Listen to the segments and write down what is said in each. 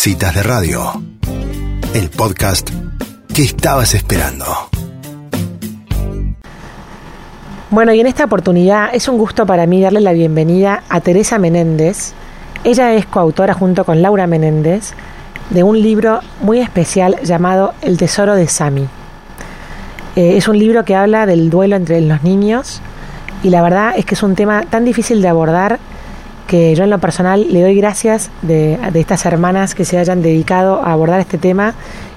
Citas de Radio, el podcast que estabas esperando. Bueno, y en esta oportunidad es un gusto para mí darle la bienvenida a Teresa Menéndez. Ella es coautora junto con Laura Menéndez de un libro muy especial llamado El Tesoro de Sami. Eh, es un libro que habla del duelo entre los niños y la verdad es que es un tema tan difícil de abordar que yo en lo personal le doy gracias de, estas hermanas que se hayan dedicado a abordar este tema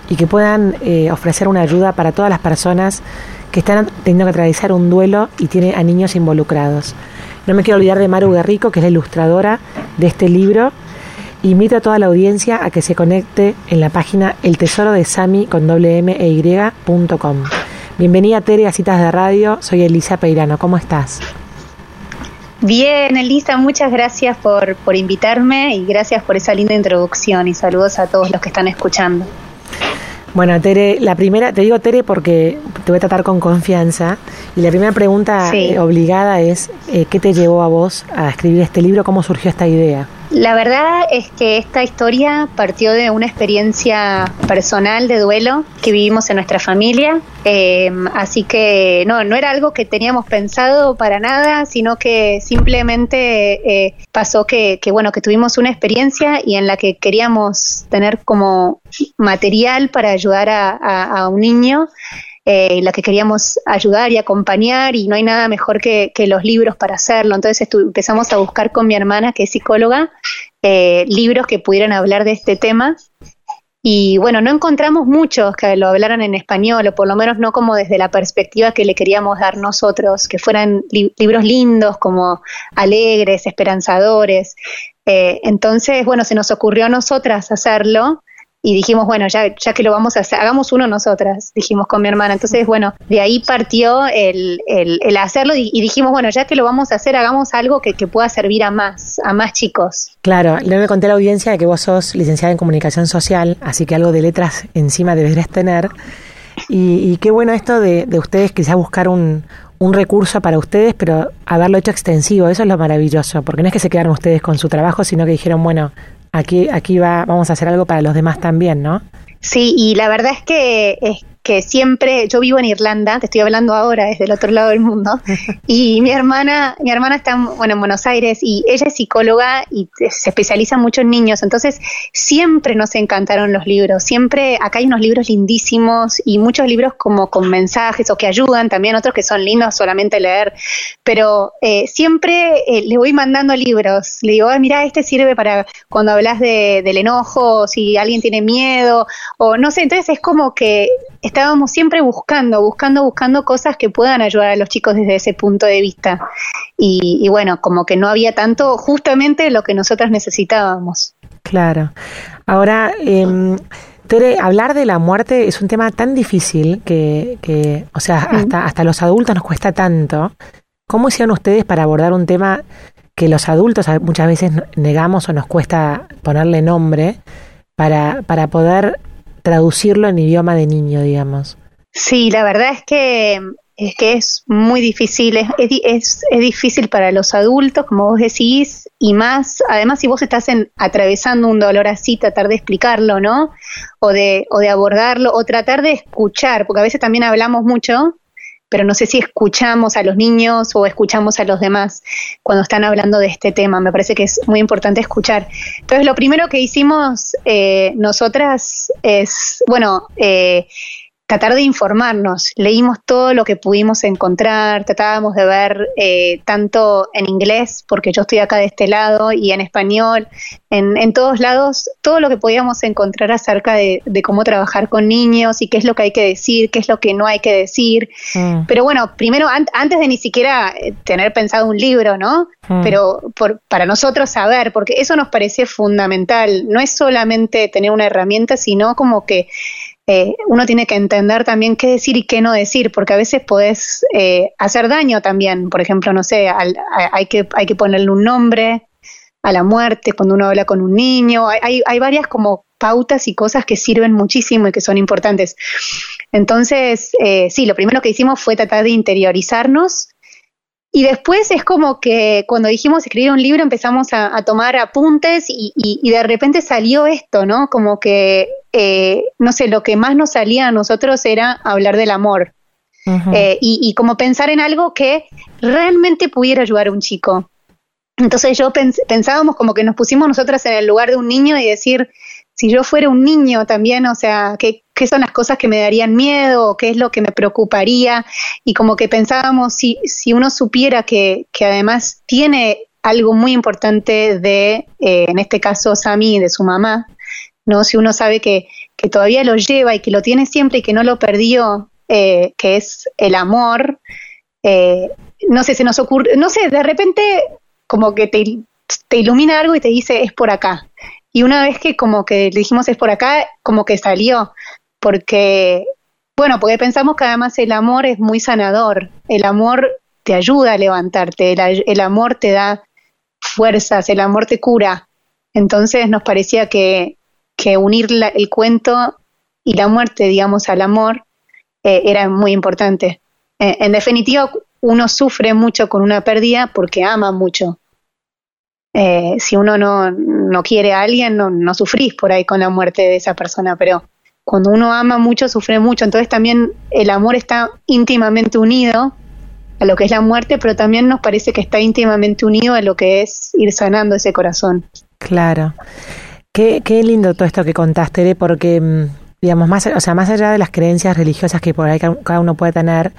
y que puedan eh, ofrecer una ayuda para todas las personas que están teniendo que atravesar un duelo y tiene a niños involucrados. No me quiero olvidar de Maru Guerrico, que es la ilustradora de este libro. Invito a toda la audiencia a que se conecte en la página El Tesoro de Sami con doble e Y.com. Bienvenida Tere a Citas de Radio, soy Elisa Peirano, ¿cómo estás? Bien, Elisa, muchas gracias por, por invitarme y gracias por esa linda introducción y saludos a todos los que están escuchando. Bueno, Tere, la primera, te digo Tere porque te voy a tratar con confianza. Y la primera pregunta eh, obligada es, eh, ¿qué te llevó a vos a escribir este libro? ¿Cómo surgió esta idea? La verdad es que esta historia partió de una experiencia personal de duelo que vivimos en nuestra familia. Em, así que no, no era algo que teníamos pensado para nada, sino que simplemente eh, pasó que, bueno, que tuvimos una experiencia y en la que queríamos tener como material para ayudar a un niño eh, la que queríamos ayudar y acompañar y no hay nada mejor que, los libros para hacerlo. Entonces empezamos a buscar con mi hermana, que es psicóloga, eh, libros que pudieran hablar de este tema. Y bueno, no encontramos muchos que lo hablaran en español, o por lo menos no como desde la perspectiva que le queríamos dar nosotros, que fueran libros lindos, como alegres, esperanzadores. Eh, entonces, bueno, se nos ocurrió a nosotras hacerlo y dijimos, bueno, ya, ya que lo vamos a hacer, hagamos uno nosotras, dijimos con mi hermana. Entonces, bueno, de ahí partió el, el, hacerlo y, dijimos, bueno, ya que lo vamos a hacer, hagamos algo que, pueda servir a más, a más chicos. Claro, le me conté a la audiencia que vos sos licenciada en comunicación social, así que algo de letras encima deberías tener. Y, qué bueno esto de, de ustedes quizás buscar un, un recurso para ustedes, pero haberlo hecho extensivo, eso es lo maravilloso, porque no es que se quedaron ustedes con su trabajo, sino que dijeron, bueno, aquí, aquí va, vamos a hacer algo para los demás también, ¿no? Sí, y la verdad es que, es que siempre, yo vivo en Irlanda, te estoy hablando ahora desde el otro lado del mundo, y mi hermana, mi hermana está bueno, en Buenos Aires y ella es psicóloga y se especializa mucho en niños, entonces siempre nos encantaron los libros, siempre, acá hay unos libros lindísimos y muchos libros como con mensajes o que ayudan, también otros que son lindos solamente leer, pero eh, siempre eh, le voy mandando libros, le digo, mira, este sirve para cuando hablas de, del enojo, si alguien tiene miedo, o no sé, entonces es como que estábamos siempre buscando, buscando, buscando cosas que puedan ayudar a los chicos desde ese punto de vista. Y, bueno, como que no había tanto justamente lo que nosotras necesitábamos. Claro. Ahora, eh, Tere, hablar de la muerte es un tema tan difícil que, que o sea, hasta, hasta los adultos nos cuesta tanto. ¿Cómo hicieron ustedes para abordar un tema que los adultos muchas veces negamos o nos cuesta ponerle nombre para, para poder traducirlo en idioma de niño, digamos. Sí, la verdad es que es que es muy difícil, es, es, es, difícil para los adultos, como vos decís, y más, además si vos estás en, atravesando un dolor así, tratar de explicarlo, ¿no? O de, o de abordarlo, o tratar de escuchar, porque a veces también hablamos mucho, pero no sé si escuchamos a los niños o escuchamos a los demás cuando están hablando de este tema. Me parece que es muy importante escuchar. Entonces, lo primero que hicimos eh, nosotras es, bueno, eh, tratar de informarnos. Leímos todo lo que pudimos encontrar, tratábamos de ver eh, tanto en inglés, porque yo estoy acá de este lado, y en español, en, todos lados, todo lo que podíamos encontrar acerca de, cómo trabajar con niños y qué es lo que hay que decir, qué es lo que no hay que decir. Mm. Pero bueno, primero, antes de ni siquiera eh, tener pensado un libro, ¿no? Mm. Pero para nosotros saber, porque eso nos parece fundamental. No es solamente tener una herramienta, sino como que eh, uno tiene que entender también qué decir y qué no decir, porque a veces podés eh, hacer daño también. Por ejemplo, no sé, hay, que, hay que ponerle un nombre a la muerte cuando uno habla con un niño. Hay, hay varias como pautas y cosas que sirven muchísimo y que son importantes. Entonces, eh, sí, lo primero que hicimos fue tratar de interiorizarnos y después es como que cuando dijimos escribir un libro empezamos a, tomar apuntes y, y, de repente salió esto, ¿no? Como que, eh, no sé, lo que más nos salía a nosotros era hablar del amor. Eh, y, como pensar en algo que realmente pudiera ayudar a un chico. Entonces yo pensábamos como que nos pusimos nosotras en el lugar de un niño y decir, si yo fuera un niño también, o sea, ¿qué, qué son las cosas que me darían miedo qué es lo que me preocuparía? Y como que pensábamos, si, si uno supiera que, que además tiene algo muy importante de, eh, en este caso, Sami, de su mamá, ¿no? Si uno sabe que, que todavía lo lleva y que lo tiene siempre y que no lo perdió, eh, que es el amor, eh, no sé, se nos ocurre, no sé, de repente como que te, te ilumina algo y te dice es por acá. Y una vez que como que le dijimos es por acá, como que salió, porque, bueno, porque pensamos que además el amor es muy sanador, el amor te ayuda a levantarte, el, amor te da fuerzas, el amor te cura. Entonces nos parecía que, que unir el cuento y la muerte, digamos, al amor eh, era muy importante. Eh, en definitiva, uno sufre mucho con una pérdida porque ama mucho. Eh, si uno no, no, quiere a alguien, no, no sufrís por ahí con la muerte de esa persona, pero cuando uno ama mucho, sufre mucho. Entonces también el amor está íntimamente unido a lo que es la muerte, pero también nos parece que está íntimamente unido a lo que es ir sanando ese corazón. Claro. Qué, qué lindo todo esto que contaste, porque, mm, digamos, más, o sea, más allá de las creencias religiosas que por ahí cada uno puede tener,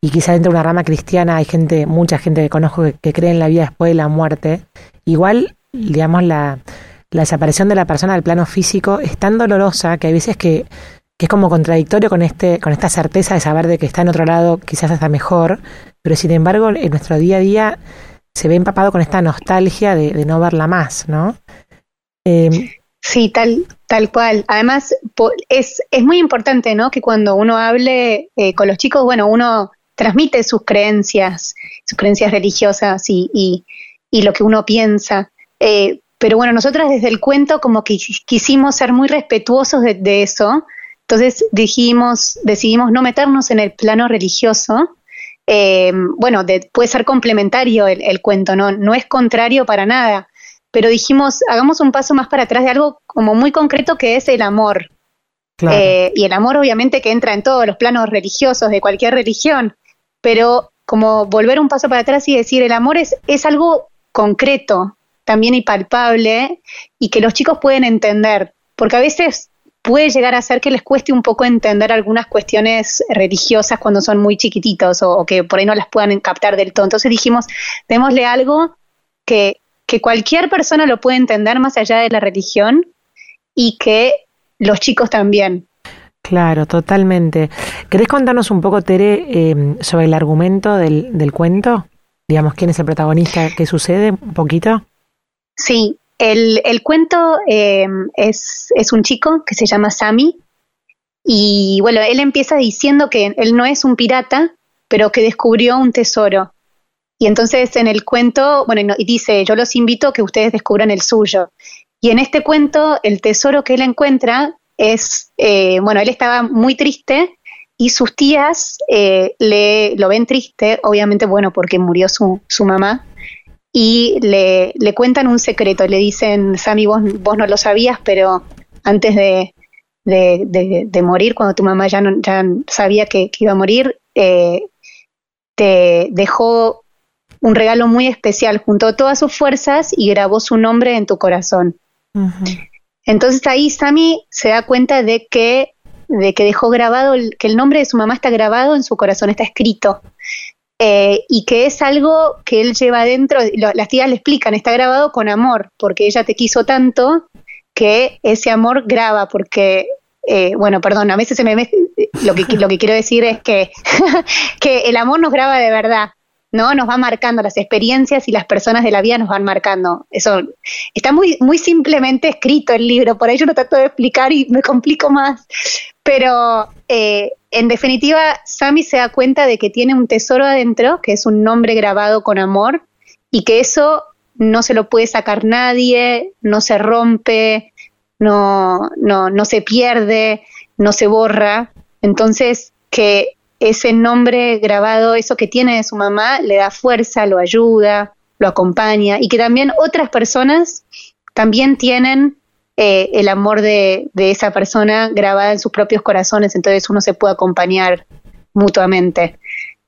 y quizás dentro de una rama cristiana hay gente, mucha gente que conozco que, cree en la vida después de la muerte, igual, digamos, la, la desaparición de la persona del plano físico es tan dolorosa que hay veces que, que, es como contradictorio con este, con esta certeza de saber de que está en otro lado, quizás hasta mejor, pero sin embargo, en nuestro día a día se ve empapado con esta nostalgia de, no verla más, ¿no? Eh, sí, tal, tal cual. Además, es, es muy importante, ¿no? Que cuando uno hable eh, con los chicos, bueno, uno transmite sus creencias, sus creencias religiosas y, y, lo que uno piensa. Eh, pero bueno, nosotras desde el cuento como que quisimos ser muy respetuosos de, eso, entonces dijimos, decidimos no meternos en el plano religioso. Eh, bueno, puede ser complementario el, cuento, ¿no? no es contrario para nada, pero dijimos, hagamos un paso más para atrás de algo como muy concreto que es el amor. Eh, y el amor obviamente que entra en todos los planos religiosos de cualquier religión pero como volver un paso para atrás y decir, el amor es, es algo concreto también y palpable y que los chicos pueden entender, porque a veces puede llegar a ser que les cueste un poco entender algunas cuestiones religiosas cuando son muy chiquititos o, que por ahí no las puedan captar del todo. Entonces dijimos, démosle algo que, que cualquier persona lo puede entender más allá de la religión y que los chicos también. Claro, totalmente. ¿Querés contarnos un poco, Tere, em, sobre el argumento del, del cuento? Digamos, ¿quién es el protagonista? ¿Qué sucede? ¿Un poquito? Sí, el, el cuento em, es, es un chico que se llama Sammy y bueno, él empieza diciendo que él no es un pirata, pero que descubrió un tesoro. Y entonces en el cuento, bueno, dice, yo los invito a que ustedes descubran el suyo. Y en este cuento, el tesoro que él encuentra es, eh, bueno, él estaba muy triste y sus tías eh, le, lo ven triste, obviamente, bueno, porque murió su, su mamá, y le, le, cuentan un secreto, le dicen, Sammy, vos, vos no lo sabías, pero antes de, de, morir, cuando tu mamá ya, no, ya sabía que, iba a morir, eh, te dejó un regalo muy especial, juntó todas sus fuerzas y grabó su nombre en tu corazón. Entonces ahí Sammy se da cuenta de que, de que dejó grabado, que el nombre de su mamá está grabado en su corazón, está escrito. Eh, y que es algo que él lleva adentro, las tías le explican, está grabado con amor, porque ella te quiso tanto que ese amor graba, porque, eh, bueno, perdón, a veces se me lo que, lo que quiero decir es que, que el amor nos graba de verdad, ¿no? Nos va marcando, las experiencias y las personas de la vida nos van marcando. Eso está muy, muy simplemente escrito el libro, por ello lo trato de explicar y me complico más. Pero eh, en definitiva, Sammy se da cuenta de que tiene un tesoro adentro, que es un nombre grabado con amor, y que eso no se lo puede sacar nadie, no se rompe, no, no, no se pierde, no se borra. Entonces, que ese nombre grabado, eso que tiene de su mamá, le da fuerza, lo ayuda, lo acompaña y que también otras personas también tienen eh, el amor de, esa persona grabada en sus propios corazones, entonces uno se puede acompañar mutuamente.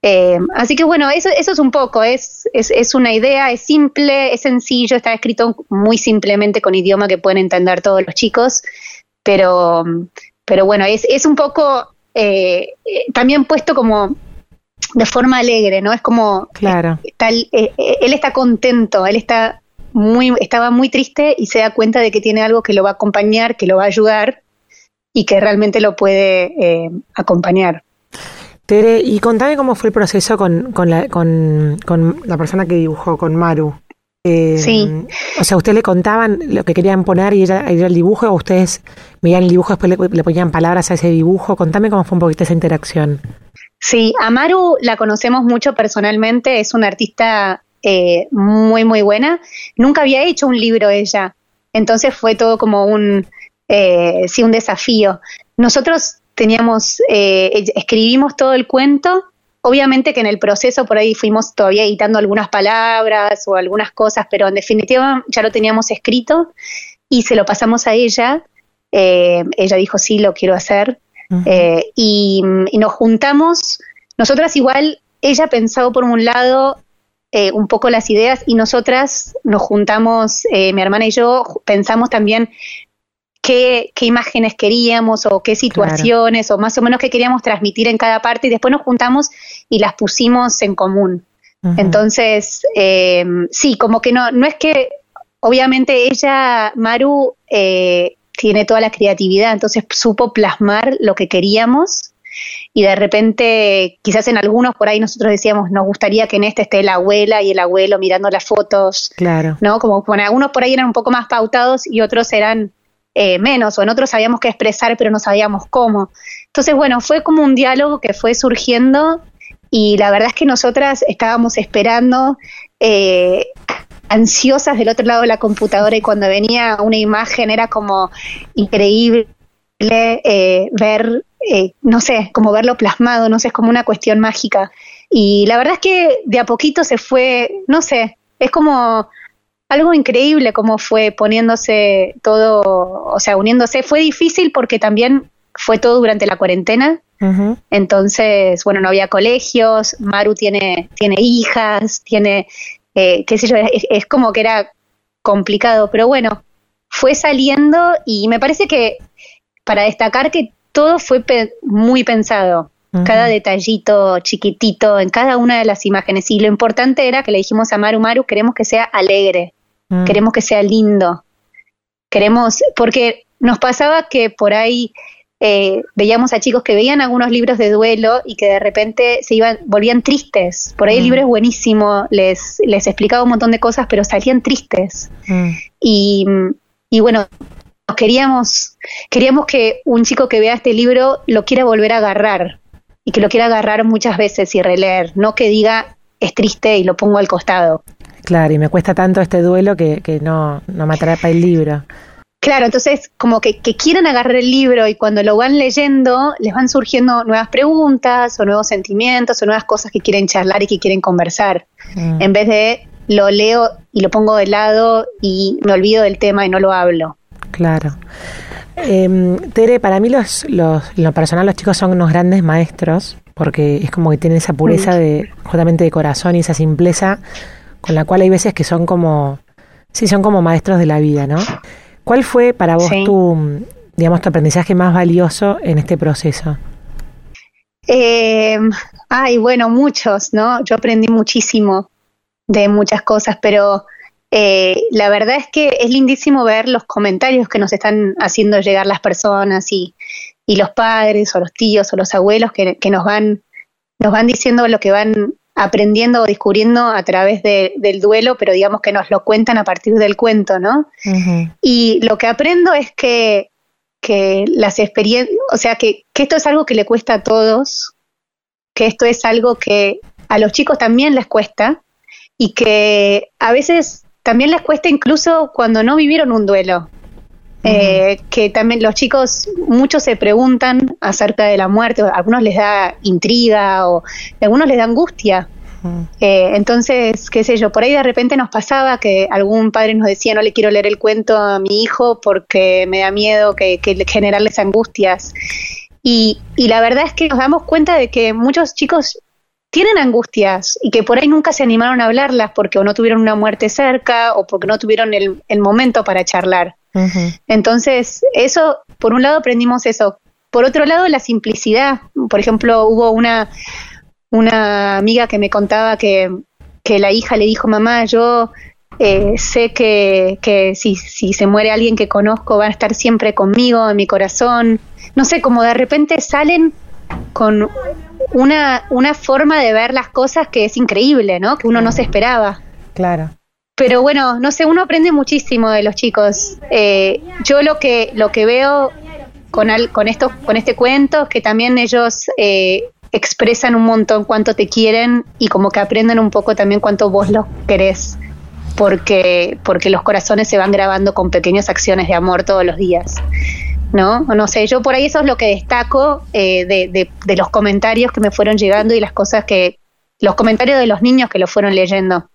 Eh, así que bueno, eso, eso es un poco, es, es, es, una idea, es simple, es sencillo, está escrito muy simplemente con idioma que pueden entender todos los chicos, pero, pero bueno, es, es un poco eh, también puesto como de forma alegre, ¿no? Es como, claro. él está contento, él está muy, estaba muy triste y se da cuenta de que tiene algo que lo va a acompañar, que lo va a ayudar y que realmente lo puede eh, acompañar. Tere, y contame cómo fue el proceso con, con, la, con, la persona que dibujó, con Maru. Eh, sí. O sea, ¿ustedes le contaban lo que querían poner y era, el dibujo o ustedes veían el dibujo y después le, ponían palabras a ese dibujo? Contame cómo fue un poquito esa interacción. Sí, a Maru la conocemos mucho personalmente, es una artista eh, muy, muy buena. Nunca había hecho un libro ella, entonces fue todo como un, eh, sí, un desafío. Nosotros teníamos, eh, escribimos todo el cuento, obviamente que en el proceso por ahí fuimos todavía editando algunas palabras o algunas cosas, pero en definitiva ya lo teníamos escrito y se lo pasamos a ella. ella dijo, sí, lo quiero hacer. y, y, nos juntamos, nosotras igual, ella pensado por un lado eh, un poco las ideas y nosotras nos juntamos, eh, mi hermana y yo, pensamos también qué, qué imágenes queríamos o qué situaciones o más o menos qué queríamos transmitir en cada parte y después nos juntamos y las pusimos en común. Entonces, eh, sí, como que no, no es que, obviamente ella, Maru, tiene toda la creatividad, entonces supo plasmar lo que queríamos y de repente quizás en algunos por ahí nosotros decíamos nos gustaría que en este esté la abuela y el abuelo mirando las fotos, claro. ¿no? Como bueno, algunos por ahí eran un poco más pautados y otros eran eh, menos o en otros sabíamos qué expresar pero no sabíamos cómo. Entonces bueno, fue como un diálogo que fue surgiendo y la verdad es que nosotras estábamos esperando eh, ansiosas del otro lado de la computadora y cuando venía una imagen era como increíble eh, ver eh, no sé, como verlo plasmado, no sé, es como una cuestión mágica. Y la verdad es que de a poquito se fue, no sé, es como algo increíble como fue poniéndose todo, o sea, uniéndose. Fue difícil porque también fue todo durante la cuarentena. Entonces, bueno, no había colegios, Maru tiene, tiene hijas, tiene, eh, qué sé yo, es como que era complicado, pero bueno, fue saliendo y me parece que para destacar que todo fue muy pensado, cada detallito chiquitito en cada una de las imágenes. Y lo importante era que le dijimos a Maru, Maru, queremos que sea alegre, mm. queremos que sea lindo, queremos, porque nos pasaba que por ahí eh, veíamos a chicos que veían algunos libros de duelo y que de repente se iban, volvían tristes. Por ahí el mm. libro es buenísimo, les, les explicaba un montón de cosas, pero salían tristes. Mm. Y, y bueno, queríamos, queríamos que un chico que vea este libro lo quiera volver a agarrar y que lo quiera agarrar muchas veces y releer, no que diga es triste y lo pongo al costado. Claro, y me cuesta tanto este duelo que, que no, no me atrapa el libro. Claro, entonces como que, que quieran agarrar el libro y cuando lo van leyendo les van surgiendo nuevas preguntas o nuevos sentimientos o nuevas cosas que quieren charlar y que quieren conversar. Mm. En vez de lo leo y lo pongo de lado y me olvido del tema y no lo hablo. Claro. Eh, Tere, para mí los, los, lo personal los chicos son unos grandes maestros porque es como que tienen esa pureza de justamente de corazón y esa simpleza con la cual hay veces que son como sí son como maestros de la vida, ¿no? ¿Cuál fue para vos tu digamos tu aprendizaje más valioso en este proceso? Eh, ay, bueno, muchos, ¿no? Yo aprendí muchísimo de muchas cosas, pero eh, la verdad es que es lindísimo ver los comentarios que nos están haciendo llegar las personas y, y los padres o los tíos o los abuelos que, nos van nos van diciendo lo que van aprendiendo o descubriendo a través del duelo, pero digamos que nos lo cuentan a partir del cuento, ¿no? Y lo que aprendo es que, que las experiencias, o sea, que, que esto es algo que le cuesta a todos, que esto es algo que a los chicos también les cuesta y que a veces también les cuesta incluso cuando no vivieron un duelo. eh, que también los chicos, muchos se preguntan acerca de la muerte, a algunos les da intriga o a algunos les da angustia. Eh, entonces, qué sé yo, por ahí de repente nos pasaba que algún padre nos decía no le quiero leer el cuento a mi hijo porque me da miedo que, que generarles angustias. Y, y la verdad es que nos damos cuenta de que muchos chicos tienen angustias y que por ahí nunca se animaron a hablarlas porque o no tuvieron una muerte cerca o porque no tuvieron el, el momento para charlar. Entonces, eso, por un lado aprendimos eso. Por otro lado, la simplicidad. Por ejemplo, hubo una, una amiga que me contaba que, que la hija le dijo, mamá, yo eh, sé que, que si, si se muere alguien que conozco va a estar siempre conmigo, en mi corazón. No sé, como de repente salen con una, una forma de ver las cosas que es increíble, ¿no? Que uno no se esperaba. Claro. Pero bueno, no sé, uno aprende muchísimo de los chicos. Eh, yo lo que, lo que veo con, al, con, estos, con este cuento es que también ellos eh, expresan un montón cuánto te quieren y como que aprenden un poco también cuánto vos los querés. Porque, porque los corazones se van grabando con pequeñas acciones de amor todos los días. ¿No? No sé, yo por ahí eso es lo que destaco eh, de, de, los comentarios que me fueron llegando y las cosas que, los comentarios de los niños que lo fueron leyendo.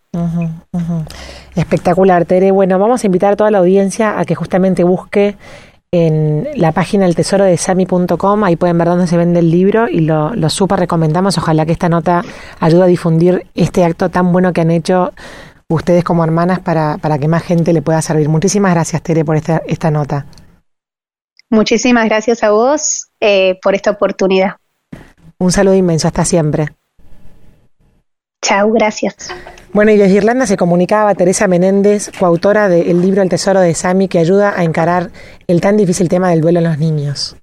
Espectacular, Tere. Bueno, vamos a invitar a toda la audiencia a que justamente busque en la página del tesoro de sami.com, ahí pueden ver dónde se vende el libro y lo, lo súper recomendamos. Ojalá que esta nota ayude a difundir este acto tan bueno que han hecho ustedes como hermanas para, para que más gente le pueda servir. Muchísimas gracias, Tere, por esta, esta nota. Muchísimas gracias a vos eh, por esta oportunidad. Un saludo inmenso, hasta siempre. Chao, gracias. Bueno, y desde Irlanda se comunicaba Teresa Menéndez, coautora del libro El Tesoro de Sami, que ayuda a encarar el tan difícil tema del duelo en los niños.